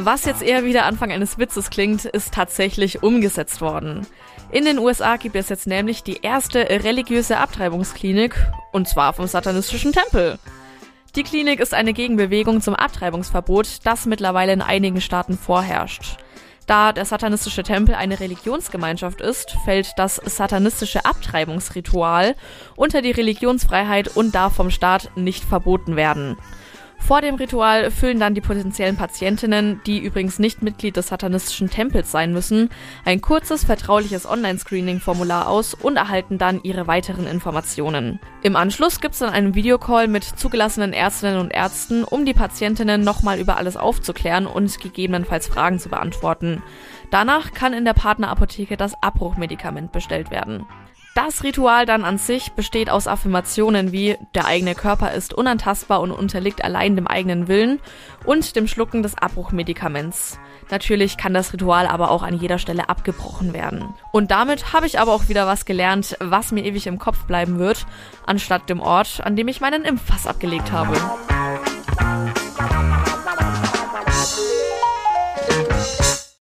Was jetzt eher wie der Anfang eines Witzes klingt, ist tatsächlich umgesetzt worden. In den USA gibt es jetzt nämlich die erste religiöse Abtreibungsklinik, und zwar vom satanistischen Tempel. Die Klinik ist eine Gegenbewegung zum Abtreibungsverbot, das mittlerweile in einigen Staaten vorherrscht. Da der satanistische Tempel eine Religionsgemeinschaft ist, fällt das satanistische Abtreibungsritual unter die Religionsfreiheit und darf vom Staat nicht verboten werden. Vor dem Ritual füllen dann die potenziellen Patientinnen, die übrigens nicht Mitglied des satanistischen Tempels sein müssen, ein kurzes vertrauliches Online-Screening-Formular aus und erhalten dann ihre weiteren Informationen. Im Anschluss gibt es dann einen Videocall mit zugelassenen Ärztinnen und Ärzten, um die Patientinnen nochmal über alles aufzuklären und gegebenenfalls Fragen zu beantworten. Danach kann in der Partnerapotheke das Abbruchmedikament bestellt werden. Das Ritual dann an sich besteht aus Affirmationen wie der eigene Körper ist unantastbar und unterliegt allein dem eigenen Willen und dem Schlucken des Abbruchmedikaments. Natürlich kann das Ritual aber auch an jeder Stelle abgebrochen werden. Und damit habe ich aber auch wieder was gelernt, was mir ewig im Kopf bleiben wird, anstatt dem Ort, an dem ich meinen Impfpass abgelegt habe.